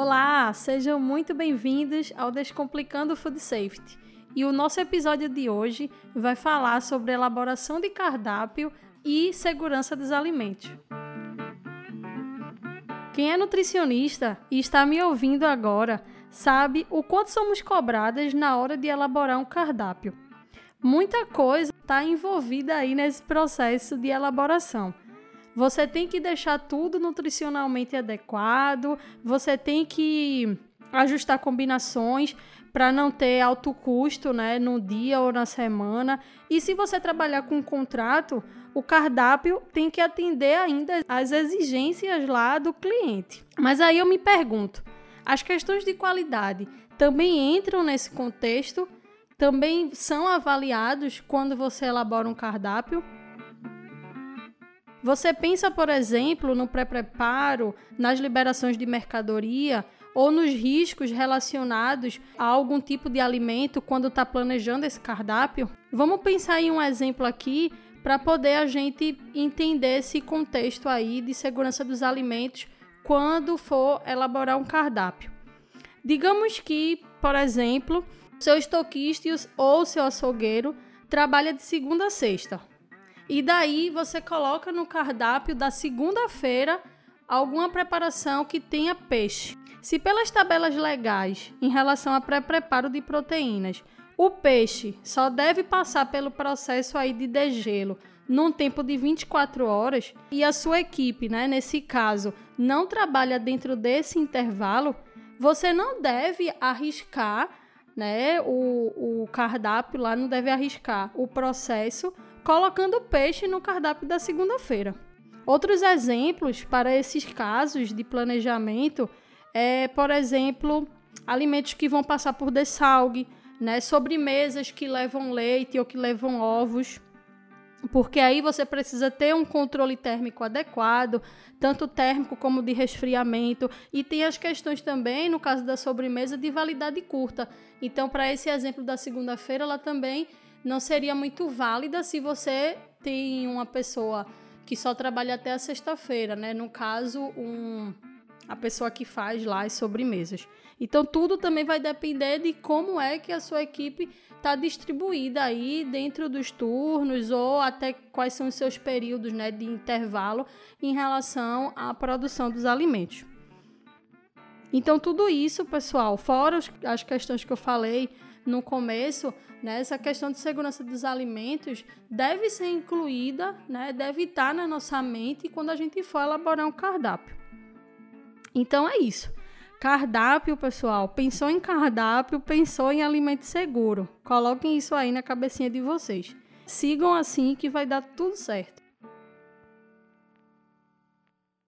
Olá, sejam muito bem-vindos ao Descomplicando Food Safety. E o nosso episódio de hoje vai falar sobre elaboração de cardápio e segurança dos alimentos. Quem é nutricionista e está me ouvindo agora sabe o quanto somos cobradas na hora de elaborar um cardápio. Muita coisa está envolvida aí nesse processo de elaboração. Você tem que deixar tudo nutricionalmente adequado, você tem que ajustar combinações para não ter alto custo, né, no dia ou na semana. E se você trabalhar com um contrato, o cardápio tem que atender ainda às exigências lá do cliente. Mas aí eu me pergunto, as questões de qualidade também entram nesse contexto? Também são avaliados quando você elabora um cardápio? Você pensa, por exemplo, no pré-preparo, nas liberações de mercadoria ou nos riscos relacionados a algum tipo de alimento quando está planejando esse cardápio? Vamos pensar em um exemplo aqui para poder a gente entender esse contexto aí de segurança dos alimentos quando for elaborar um cardápio. Digamos que, por exemplo, seu estoquista ou seu açougueiro trabalha de segunda a sexta. E daí você coloca no cardápio da segunda-feira alguma preparação que tenha peixe. Se pelas tabelas legais em relação a pré-preparo de proteínas, o peixe só deve passar pelo processo aí de degelo num tempo de 24 horas e a sua equipe, né, nesse caso, não trabalha dentro desse intervalo, você não deve arriscar, né, o, o cardápio lá não deve arriscar o processo colocando peixe no cardápio da segunda-feira. Outros exemplos para esses casos de planejamento é, por exemplo, alimentos que vão passar por dessalgue, né, sobremesas que levam leite ou que levam ovos, porque aí você precisa ter um controle térmico adequado, tanto térmico como de resfriamento, e tem as questões também, no caso da sobremesa, de validade curta. Então, para esse exemplo da segunda-feira, ela também não seria muito válida se você tem uma pessoa que só trabalha até a sexta-feira, né? No caso, um, a pessoa que faz lá as sobremesas. Então, tudo também vai depender de como é que a sua equipe está distribuída aí dentro dos turnos ou até quais são os seus períodos né, de intervalo em relação à produção dos alimentos. Então, tudo isso, pessoal, fora as questões que eu falei no começo, né, essa questão de segurança dos alimentos deve ser incluída, né, deve estar na nossa mente quando a gente for elaborar um cardápio. Então é isso. Cardápio, pessoal. Pensou em cardápio, pensou em alimento seguro. Coloquem isso aí na cabecinha de vocês. Sigam assim que vai dar tudo certo.